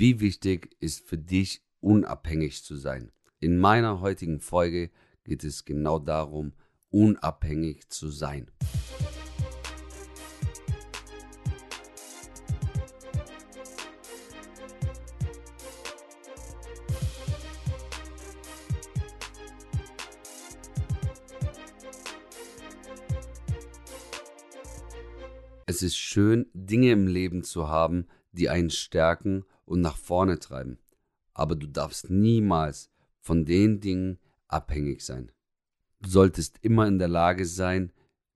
Wie wichtig ist für dich, unabhängig zu sein? In meiner heutigen Folge geht es genau darum, unabhängig zu sein. Es ist schön, Dinge im Leben zu haben, die einen stärken und nach vorne treiben. Aber du darfst niemals von den Dingen abhängig sein. Du solltest immer in der Lage sein,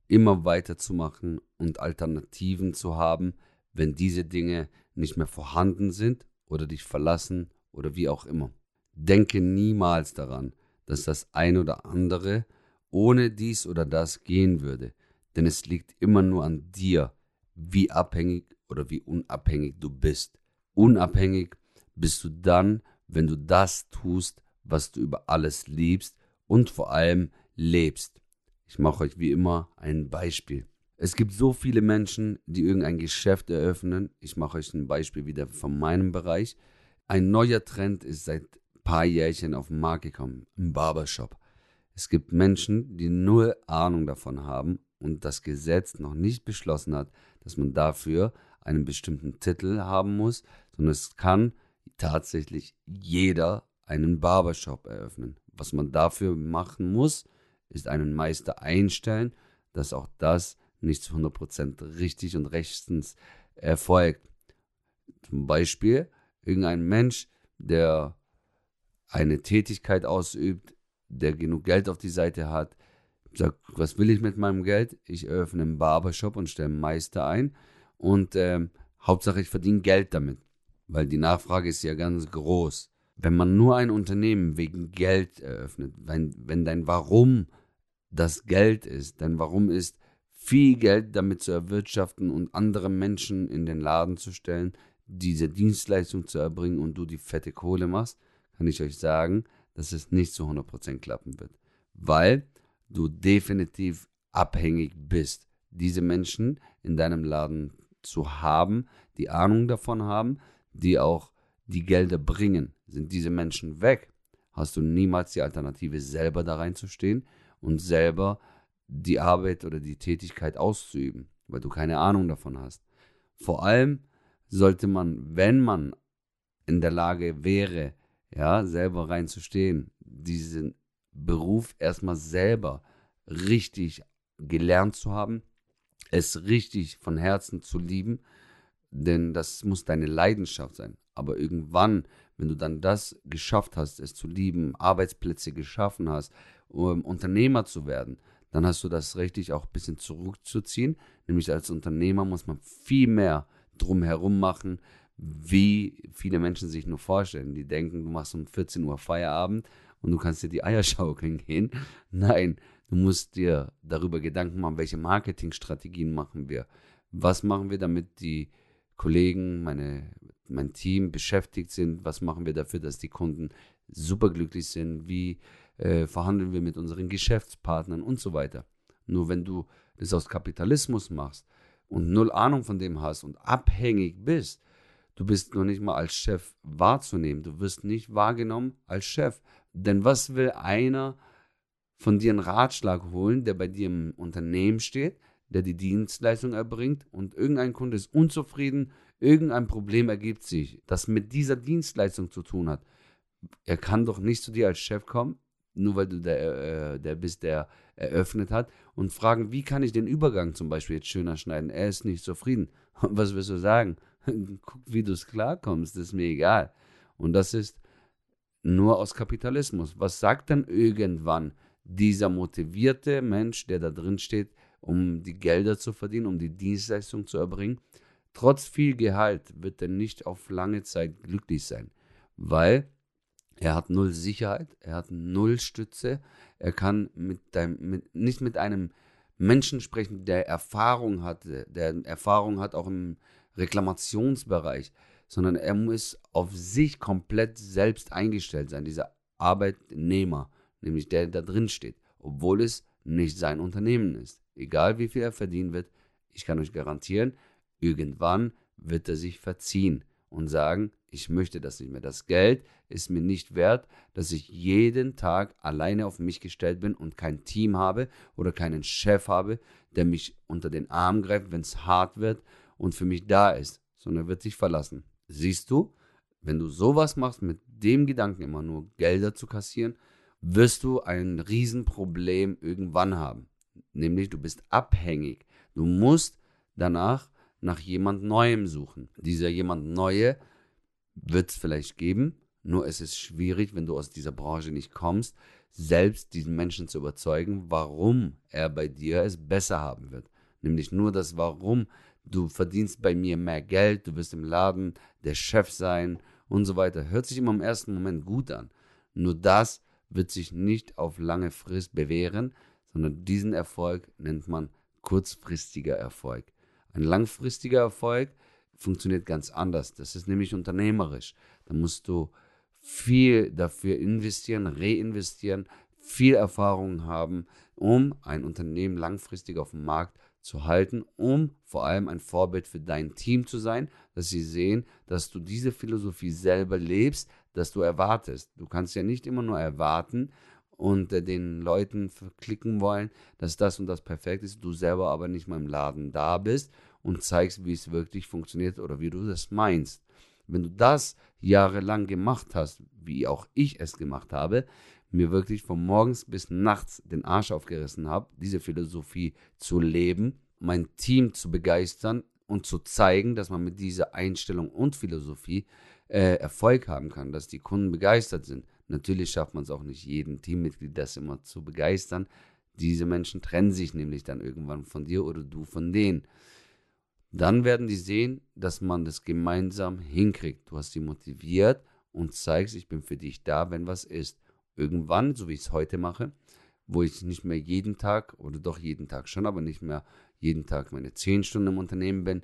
immer weiterzumachen und Alternativen zu haben, wenn diese Dinge nicht mehr vorhanden sind oder dich verlassen oder wie auch immer. Denke niemals daran, dass das ein oder andere ohne dies oder das gehen würde, denn es liegt immer nur an dir, wie abhängig oder wie unabhängig du bist. Unabhängig bist du dann, wenn du das tust, was du über alles liebst und vor allem lebst. Ich mache euch wie immer ein Beispiel. Es gibt so viele Menschen, die irgendein Geschäft eröffnen. Ich mache euch ein Beispiel wieder von meinem Bereich. Ein neuer Trend ist seit ein paar Jährchen auf den Markt gekommen, im Barbershop. Es gibt Menschen, die null Ahnung davon haben und das Gesetz noch nicht beschlossen hat, dass man dafür einen bestimmten Titel haben muss, sondern es kann tatsächlich jeder einen Barbershop eröffnen. Was man dafür machen muss, ist einen Meister einstellen, dass auch das nicht zu 100% richtig und rechtens erfolgt. Zum Beispiel irgendein Mensch, der eine Tätigkeit ausübt, der genug Geld auf die Seite hat, sagt, was will ich mit meinem Geld? Ich eröffne einen Barbershop und stelle einen Meister ein und ähm, Hauptsache ich verdiene Geld damit, weil die Nachfrage ist ja ganz groß. Wenn man nur ein Unternehmen wegen Geld eröffnet, wenn, wenn dein Warum das Geld ist, dein Warum ist, viel Geld damit zu erwirtschaften und andere Menschen in den Laden zu stellen, diese Dienstleistung zu erbringen und du die fette Kohle machst, kann ich euch sagen, dass es nicht zu 100% klappen wird. Weil du definitiv abhängig bist, diese Menschen in deinem Laden zu haben, die Ahnung davon haben, die auch die Gelder bringen. Sind diese Menschen weg, hast du niemals die Alternative, selber da reinzustehen und selber die Arbeit oder die Tätigkeit auszuüben, weil du keine Ahnung davon hast. Vor allem sollte man, wenn man in der Lage wäre, ja, selber reinzustehen, diesen Beruf erstmal selber richtig gelernt zu haben, es richtig von Herzen zu lieben, denn das muss deine Leidenschaft sein. Aber irgendwann, wenn du dann das geschafft hast, es zu lieben, Arbeitsplätze geschaffen hast, um Unternehmer zu werden, dann hast du das richtig auch ein bisschen zurückzuziehen. Nämlich als Unternehmer muss man viel mehr drumherum machen, wie viele Menschen sich nur vorstellen. Die denken, du machst um 14 Uhr Feierabend und du kannst dir die Eier schaukeln gehen. Nein, du musst dir darüber Gedanken machen, welche Marketingstrategien machen wir. Was machen wir, damit die Kollegen, meine, mein Team beschäftigt sind? Was machen wir dafür, dass die Kunden superglücklich sind? Wie äh, verhandeln wir mit unseren Geschäftspartnern und so weiter? Nur wenn du das aus Kapitalismus machst und null Ahnung von dem hast und abhängig bist, Du bist noch nicht mal als Chef wahrzunehmen. Du wirst nicht wahrgenommen als Chef. Denn was will einer von dir einen Ratschlag holen, der bei dir im Unternehmen steht, der die Dienstleistung erbringt und irgendein Kunde ist unzufrieden, irgendein Problem ergibt sich, das mit dieser Dienstleistung zu tun hat. Er kann doch nicht zu dir als Chef kommen, nur weil du der, äh, der bist, der eröffnet hat, und fragen, wie kann ich den Übergang zum Beispiel jetzt schöner schneiden? Er ist nicht zufrieden. Was wirst du sagen? Guck, wie du es klarkommst, ist mir egal. Und das ist nur aus Kapitalismus. Was sagt dann irgendwann dieser motivierte Mensch, der da drin steht, um die Gelder zu verdienen, um die Dienstleistung zu erbringen? Trotz viel Gehalt wird er nicht auf lange Zeit glücklich sein, weil er hat null Sicherheit, er hat null Stütze, er kann mit deinem, mit, nicht mit einem Menschen sprechen, der Erfahrung hat, der Erfahrung hat auch im Reklamationsbereich, sondern er muss auf sich komplett selbst eingestellt sein, dieser Arbeitnehmer, nämlich der da drin steht, obwohl es nicht sein Unternehmen ist. Egal wie viel er verdienen wird, ich kann euch garantieren, irgendwann wird er sich verziehen und sagen, Ich möchte das nicht mehr. Das Geld ist mir nicht wert, dass ich jeden Tag alleine auf mich gestellt bin und kein Team habe oder keinen Chef habe, der mich unter den Arm greift, wenn es hart wird und für mich da ist, sondern wird sich verlassen. Siehst du, wenn du sowas machst, mit dem Gedanken immer nur Gelder zu kassieren, wirst du ein Riesenproblem irgendwann haben. Nämlich du bist abhängig. Du musst danach nach jemand Neuem suchen. Dieser jemand Neue wird es vielleicht geben, nur es ist schwierig, wenn du aus dieser Branche nicht kommst, selbst diesen Menschen zu überzeugen, warum er bei dir es besser haben wird. Nämlich nur das Warum. Du verdienst bei mir mehr Geld, du wirst im Laden der Chef sein und so weiter. Hört sich immer im ersten Moment gut an. Nur das wird sich nicht auf lange Frist bewähren, sondern diesen Erfolg nennt man kurzfristiger Erfolg. Ein langfristiger Erfolg funktioniert ganz anders. Das ist nämlich unternehmerisch. Da musst du viel dafür investieren, reinvestieren, viel Erfahrung haben, um ein Unternehmen langfristig auf dem Markt zu halten, um vor allem ein Vorbild für dein Team zu sein, dass sie sehen, dass du diese Philosophie selber lebst, dass du erwartest. Du kannst ja nicht immer nur erwarten und äh, den Leuten verklicken wollen, dass das und das perfekt ist, du selber aber nicht mal im Laden da bist und zeigst, wie es wirklich funktioniert oder wie du das meinst. Wenn du das jahrelang gemacht hast, wie auch ich es gemacht habe, mir wirklich von morgens bis nachts den Arsch aufgerissen habe, diese Philosophie zu leben, mein Team zu begeistern und zu zeigen, dass man mit dieser Einstellung und Philosophie äh, Erfolg haben kann, dass die Kunden begeistert sind. Natürlich schafft man es auch nicht, jeden Teammitglied das immer zu begeistern. Diese Menschen trennen sich nämlich dann irgendwann von dir oder du von denen. Dann werden die sehen, dass man das gemeinsam hinkriegt. Du hast sie motiviert und zeigst, ich bin für dich da, wenn was ist. Irgendwann, so wie ich es heute mache, wo ich nicht mehr jeden Tag oder doch jeden Tag schon, aber nicht mehr jeden Tag meine zehn Stunden im Unternehmen bin,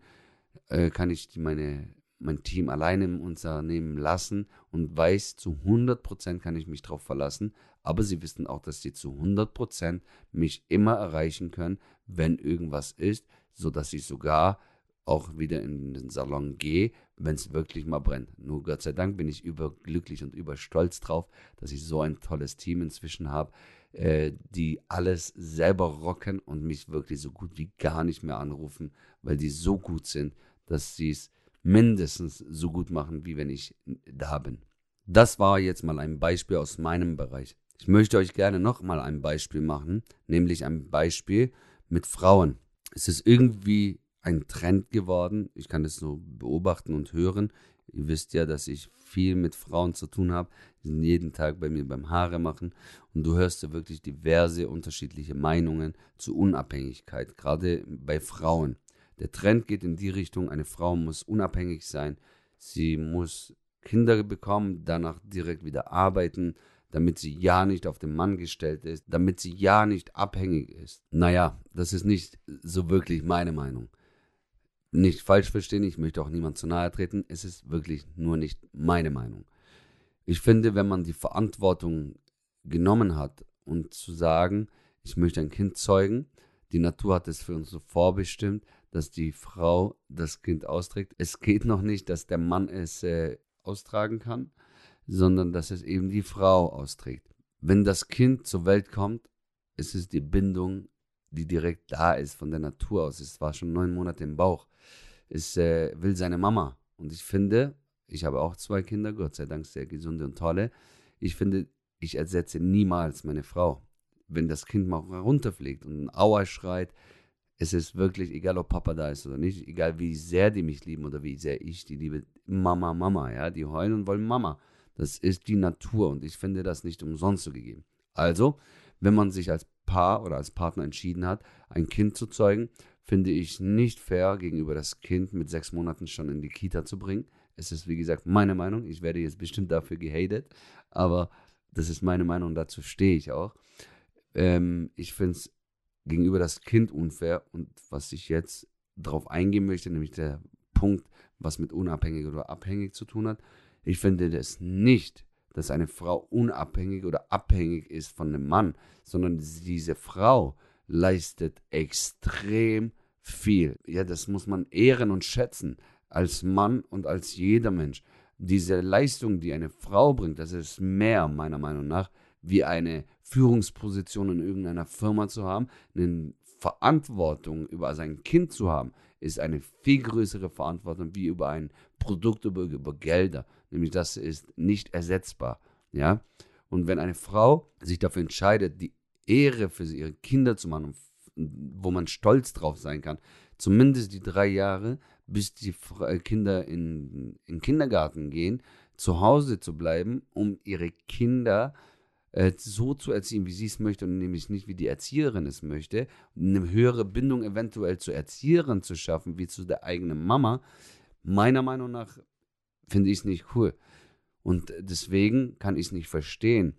äh, kann ich meine, mein Team alleine im Unternehmen lassen und weiß, zu 100% kann ich mich darauf verlassen. Aber sie wissen auch, dass sie zu 100% mich immer erreichen können, wenn irgendwas ist, sodass ich sogar auch wieder in den Salon gehe, wenn es wirklich mal brennt. Nur Gott sei Dank bin ich überglücklich und überstolz drauf, dass ich so ein tolles Team inzwischen habe, äh, die alles selber rocken und mich wirklich so gut wie gar nicht mehr anrufen, weil die so gut sind, dass sie es mindestens so gut machen, wie wenn ich da bin. Das war jetzt mal ein Beispiel aus meinem Bereich. Ich möchte euch gerne noch mal ein Beispiel machen, nämlich ein Beispiel mit Frauen. Es ist irgendwie ein Trend geworden. Ich kann das so beobachten und hören. Ihr wisst ja, dass ich viel mit Frauen zu tun habe. Die sind jeden Tag bei mir beim Haare machen. Und du hörst ja wirklich diverse unterschiedliche Meinungen zur Unabhängigkeit, gerade bei Frauen. Der Trend geht in die Richtung, eine Frau muss unabhängig sein. Sie muss Kinder bekommen, danach direkt wieder arbeiten, damit sie ja nicht auf den Mann gestellt ist, damit sie ja nicht abhängig ist. Naja, das ist nicht so wirklich meine Meinung nicht falsch verstehen, ich möchte auch niemand zu nahe treten, es ist wirklich nur nicht meine Meinung. Ich finde, wenn man die Verantwortung genommen hat und zu sagen, ich möchte ein Kind zeugen, die Natur hat es für uns so vorbestimmt, dass die Frau das Kind austrägt. Es geht noch nicht, dass der Mann es äh, austragen kann, sondern dass es eben die Frau austrägt. Wenn das Kind zur Welt kommt, ist es die Bindung, die direkt da ist von der Natur aus. Es war schon neun Monate im Bauch ist, äh, will seine Mama. Und ich finde, ich habe auch zwei Kinder, Gott sei Dank sehr gesunde und tolle. Ich finde, ich ersetze niemals meine Frau. Wenn das Kind mal runterfliegt und ein Auer schreit, es ist wirklich, egal ob Papa da ist oder nicht, egal wie sehr die mich lieben oder wie sehr ich die liebe, Mama, Mama, ja, die heulen und wollen Mama. Das ist die Natur und ich finde das nicht umsonst so gegeben. Also, wenn man sich als Paar oder als Partner entschieden hat, ein Kind zu zeugen, finde ich nicht fair, gegenüber das Kind mit sechs Monaten schon in die Kita zu bringen. Es ist, wie gesagt, meine Meinung. Ich werde jetzt bestimmt dafür gehatet, aber das ist meine Meinung, dazu stehe ich auch. Ähm, ich finde es gegenüber das Kind unfair und was ich jetzt darauf eingehen möchte, nämlich der Punkt, was mit unabhängig oder abhängig zu tun hat. Ich finde das nicht, dass eine Frau unabhängig oder abhängig ist von einem Mann, sondern diese Frau leistet extrem viel. Ja, das muss man ehren und schätzen als Mann und als jeder Mensch. diese Leistung, die eine Frau bringt, das ist mehr meiner Meinung nach, wie eine Führungsposition in irgendeiner Firma zu haben, eine Verantwortung über sein Kind zu haben, ist eine viel größere Verantwortung wie über ein Produkt, über, über Gelder. Nämlich das ist nicht ersetzbar. Ja? Und wenn eine Frau sich dafür entscheidet, die Ehre für ihre Kinder zu machen, wo man stolz drauf sein kann, zumindest die drei Jahre, bis die äh, Kinder in, in Kindergarten gehen, zu Hause zu bleiben, um ihre Kinder äh, so zu erziehen, wie sie es möchte und nämlich nicht, wie die Erzieherin es möchte, eine höhere Bindung eventuell zur Erzieherin zu schaffen, wie zu der eigenen Mama, meiner Meinung nach finde ich es nicht cool. Und deswegen kann ich es nicht verstehen,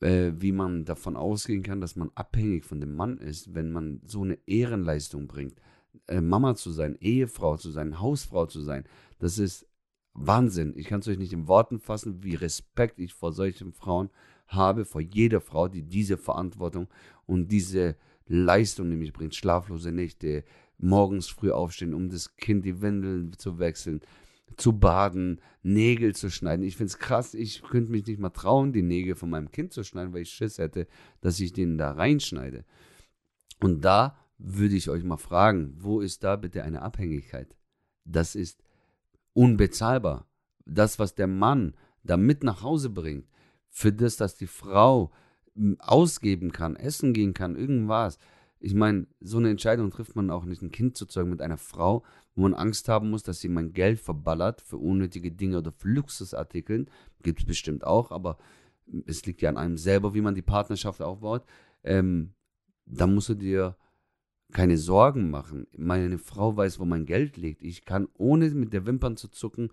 äh, wie man davon ausgehen kann, dass man abhängig von dem Mann ist, wenn man so eine Ehrenleistung bringt. Äh, Mama zu sein, Ehefrau zu sein, Hausfrau zu sein, das ist Wahnsinn. Ich kann es euch nicht in Worten fassen, wie Respekt ich vor solchen Frauen habe, vor jeder Frau, die diese Verantwortung und diese Leistung nämlich bringt. Schlaflose Nächte, morgens früh aufstehen, um das Kind die Windeln zu wechseln, zu baden, Nägel zu schneiden. Ich finde es krass, ich könnte mich nicht mal trauen, die Nägel von meinem Kind zu schneiden, weil ich Schiss hätte, dass ich den da reinschneide. Und da würde ich euch mal fragen, wo ist da bitte eine Abhängigkeit? Das ist unbezahlbar. Das, was der Mann da mit nach Hause bringt, für das, dass die Frau hm, ausgeben kann, essen gehen kann, irgendwas. Ich meine, so eine Entscheidung trifft man auch nicht, ein Kind zu zeugen mit einer Frau, wo man Angst haben muss, dass sie mein Geld verballert für unnötige Dinge oder für Luxusartikeln. Gibt es bestimmt auch, aber es liegt ja an einem selber, wie man die Partnerschaft aufbaut. Ähm, da musst du dir keine Sorgen machen. Meine Frau weiß, wo mein Geld liegt. Ich kann ohne mit der Wimpern zu zucken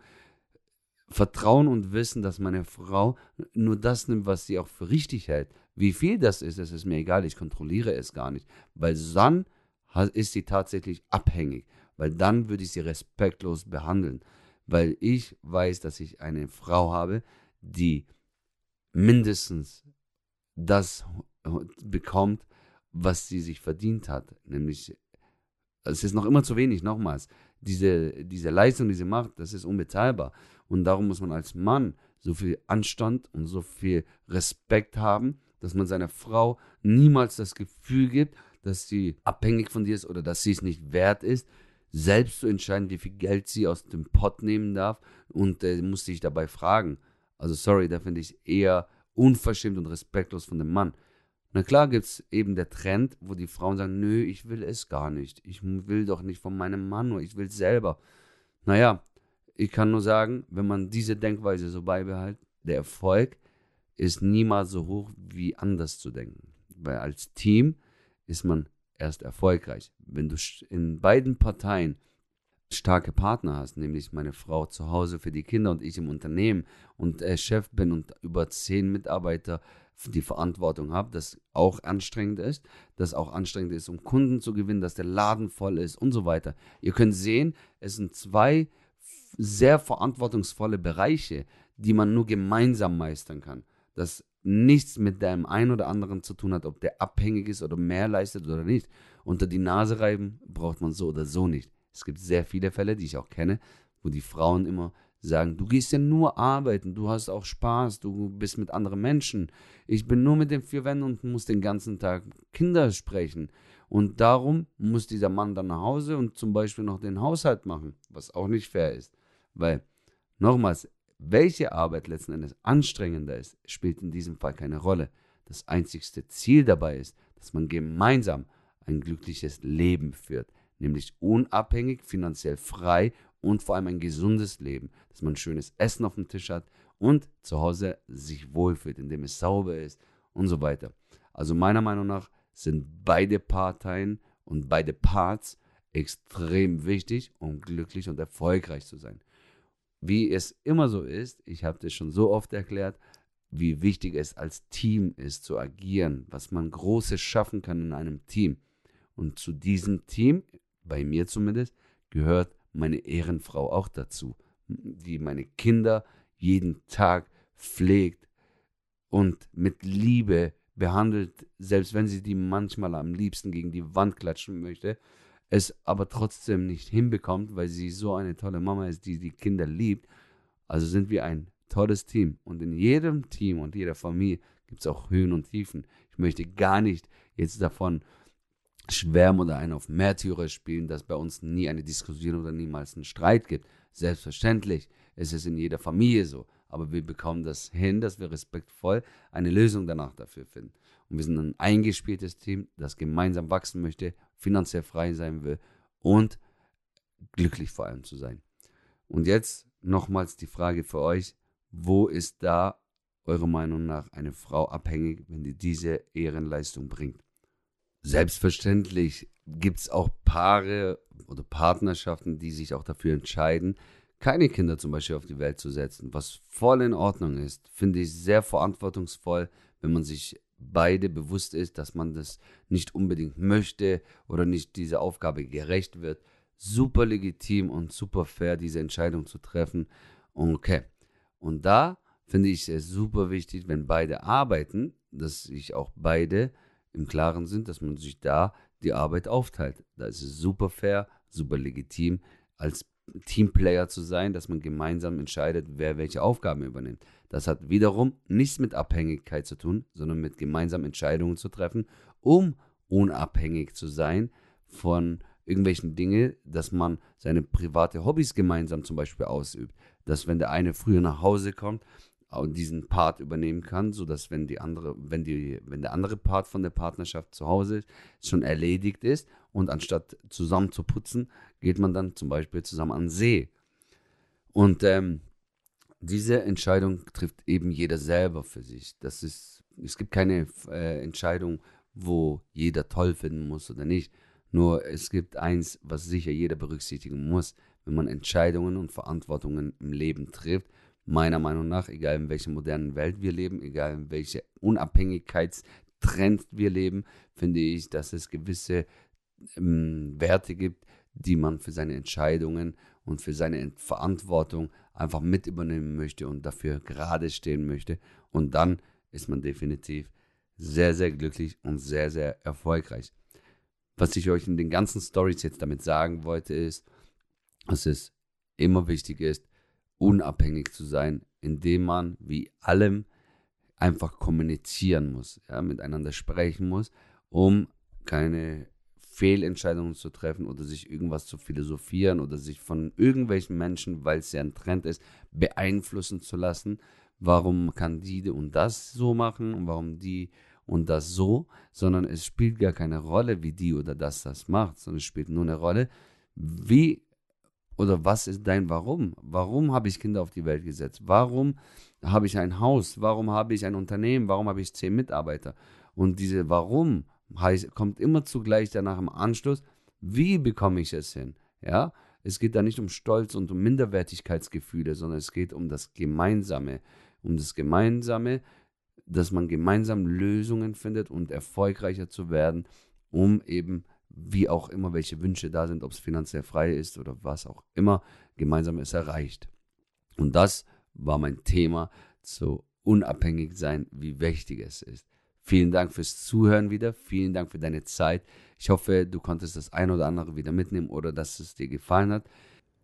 vertrauen und wissen, dass meine Frau nur das nimmt, was sie auch für richtig hält. Wie viel das ist, das ist mir egal. Ich kontrolliere es gar nicht. Weil dann ist sie tatsächlich abhängig. Weil dann würde ich sie respektlos behandeln. Weil ich weiß, dass ich eine Frau habe, die mindestens das bekommt, was sie sich verdient hat. Nämlich, es ist noch immer zu wenig, nochmals. Diese, diese Leistung, die sie macht, das ist unbezahlbar. Und darum muss man als Mann so viel Anstand und so viel Respekt haben, dass man seiner Frau niemals das Gefühl gibt, dass sie abhängig von dir ist oder dass sie es nicht wert ist, selbst zu entscheiden, wie viel Geld sie aus dem Pott nehmen darf und äh, muss sich dabei fragen. Also sorry, da finde ich eher unverschämt und respektlos von dem Mann. Na klar gibt es eben der Trend, wo die Frauen sagen, nö, ich will es gar nicht. Ich will doch nicht von meinem Mann, nur ich will es selber. Naja, ich kann nur sagen, wenn man diese Denkweise so beibehält, der Erfolg ist niemals so hoch wie anders zu denken. Weil als Team ist man erst erfolgreich. Wenn du in beiden Parteien starke Partner hast, nämlich meine Frau zu Hause für die Kinder und ich im Unternehmen und äh, Chef bin und über zehn Mitarbeiter die Verantwortung habe, das auch anstrengend ist, das auch anstrengend ist, um Kunden zu gewinnen, dass der Laden voll ist und so weiter. Ihr könnt sehen, es sind zwei sehr verantwortungsvolle Bereiche, die man nur gemeinsam meistern kann. Das nichts mit dem einen oder anderen zu tun hat, ob der abhängig ist oder mehr leistet oder nicht. Unter die Nase reiben braucht man so oder so nicht. Es gibt sehr viele Fälle, die ich auch kenne, wo die Frauen immer sagen, du gehst ja nur arbeiten, du hast auch Spaß, du bist mit anderen Menschen. Ich bin nur mit den vier Wänden und muss den ganzen Tag Kinder sprechen. Und darum muss dieser Mann dann nach Hause und zum Beispiel noch den Haushalt machen, was auch nicht fair ist. Weil, nochmals, welche Arbeit letzten Endes anstrengender ist, spielt in diesem Fall keine Rolle. Das einzigste Ziel dabei ist, dass man gemeinsam ein glückliches Leben führt, nämlich unabhängig, finanziell frei und vor allem ein gesundes Leben, dass man schönes Essen auf dem Tisch hat und zu Hause sich wohlfühlt, indem es sauber ist und so weiter. Also meiner Meinung nach sind beide Parteien und beide Parts extrem wichtig, um glücklich und erfolgreich zu sein. Wie es immer so ist, ich habe das schon so oft erklärt, wie wichtig es als Team ist zu agieren, was man Großes schaffen kann in einem Team. Und zu diesem Team, bei mir zumindest, gehört meine Ehrenfrau auch dazu, die meine Kinder jeden Tag pflegt und mit Liebe behandelt, selbst wenn sie die manchmal am liebsten gegen die Wand klatschen möchte, es aber trotzdem nicht hinbekommt, weil sie so eine tolle Mama ist, die die Kinder liebt. Also sind wir ein tolles Team. Und in jedem Team und jeder Familie gibt es auch Höhen und Tiefen. Ich möchte gar nicht jetzt davon schwärmen oder einen auf Märtyrer spielen, dass bei uns nie eine Diskussion oder niemals einen Streit gibt. Selbstverständlich ist es in jeder Familie so. Aber wir bekommen das hin, dass wir respektvoll eine Lösung danach dafür finden. Und wir sind ein eingespieltes Team, das gemeinsam wachsen möchte, finanziell frei sein will und glücklich vor allem zu sein. Und jetzt nochmals die Frage für euch, wo ist da eurer Meinung nach eine Frau abhängig, wenn die diese Ehrenleistung bringt? Selbstverständlich gibt es auch Paare oder Partnerschaften, die sich auch dafür entscheiden, keine Kinder zum Beispiel auf die Welt zu setzen, was voll in Ordnung ist, finde ich sehr verantwortungsvoll, wenn man sich beide bewusst ist, dass man das nicht unbedingt möchte oder nicht dieser Aufgabe gerecht wird. Super legitim und super fair, diese Entscheidung zu treffen. Okay. Und da finde ich es super wichtig, wenn beide arbeiten, dass sich auch beide im Klaren sind, dass man sich da die Arbeit aufteilt. Da ist es super fair, super legitim, als Teamplayer zu sein, dass man gemeinsam entscheidet, wer welche Aufgaben übernimmt. Das hat wiederum nichts mit Abhängigkeit zu tun, sondern mit gemeinsamen Entscheidungen zu treffen, um unabhängig zu sein von irgendwelchen Dingen, dass man seine private Hobbys gemeinsam zum Beispiel ausübt. Dass wenn der eine früher nach Hause kommt, und diesen Part übernehmen kann, sodass wenn die andere, wenn die, wenn der andere Part von der Partnerschaft zu Hause ist, schon erledigt ist und anstatt zusammen zu putzen, geht man dann zum Beispiel zusammen an den See. Und ähm, diese Entscheidung trifft eben jeder selber für sich. Das ist, es gibt keine äh, Entscheidung, wo jeder toll finden muss oder nicht. Nur es gibt eins, was sicher jeder berücksichtigen muss, wenn man Entscheidungen und Verantwortungen im Leben trifft. Meiner Meinung nach, egal in welcher modernen Welt wir leben, egal in welcher Unabhängigkeitstrend wir leben, finde ich, dass es gewisse ähm, Werte gibt, die man für seine Entscheidungen und für seine Verantwortung einfach mit übernehmen möchte und dafür gerade stehen möchte. Und dann ist man definitiv sehr, sehr glücklich und sehr, sehr erfolgreich. Was ich euch in den ganzen Stories jetzt damit sagen wollte, ist, dass es immer wichtig ist, unabhängig zu sein, indem man wie allem einfach kommunizieren muss, ja, miteinander sprechen muss, um keine Fehlentscheidungen zu treffen oder sich irgendwas zu philosophieren oder sich von irgendwelchen Menschen, weil es ja ein Trend ist, beeinflussen zu lassen. Warum kann die und das so machen und warum die und das so, sondern es spielt gar keine Rolle, wie die oder das das macht, sondern es spielt nur eine Rolle, wie oder was ist dein Warum? Warum habe ich Kinder auf die Welt gesetzt? Warum habe ich ein Haus? Warum habe ich ein Unternehmen? Warum habe ich zehn Mitarbeiter? Und diese Warum heißt, kommt immer zugleich danach im Anschluss, wie bekomme ich es hin? Ja, es geht da nicht um Stolz und um Minderwertigkeitsgefühle, sondern es geht um das Gemeinsame, um das Gemeinsame, dass man gemeinsam Lösungen findet und erfolgreicher zu werden, um eben, wie auch immer, welche Wünsche da sind, ob es finanziell frei ist oder was auch immer, gemeinsam es erreicht. Und das war mein Thema zu unabhängig sein, wie wichtig es ist. Vielen Dank fürs Zuhören wieder. Vielen Dank für deine Zeit. Ich hoffe, du konntest das ein oder andere wieder mitnehmen oder dass es dir gefallen hat.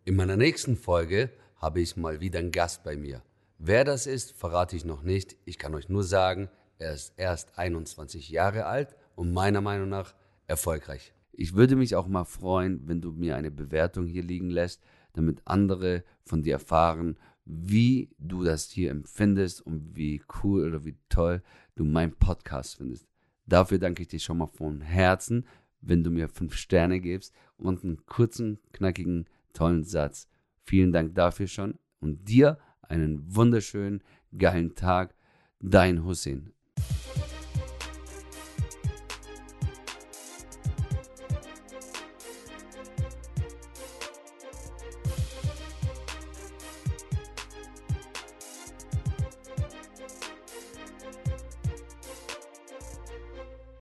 In meiner nächsten Folge habe ich mal wieder einen Gast bei mir. Wer das ist, verrate ich noch nicht. Ich kann euch nur sagen, er ist erst 21 Jahre alt und meiner Meinung nach erfolgreich. Ich würde mich auch mal freuen, wenn du mir eine Bewertung hier liegen lässt, damit andere von dir erfahren, wie du das hier empfindest und wie cool oder wie toll du meinen Podcast findest. Dafür danke ich dir schon mal von Herzen, wenn du mir fünf Sterne gibst und einen kurzen, knackigen, tollen Satz. Vielen Dank dafür schon und dir einen wunderschönen, geilen Tag. Dein Hussein.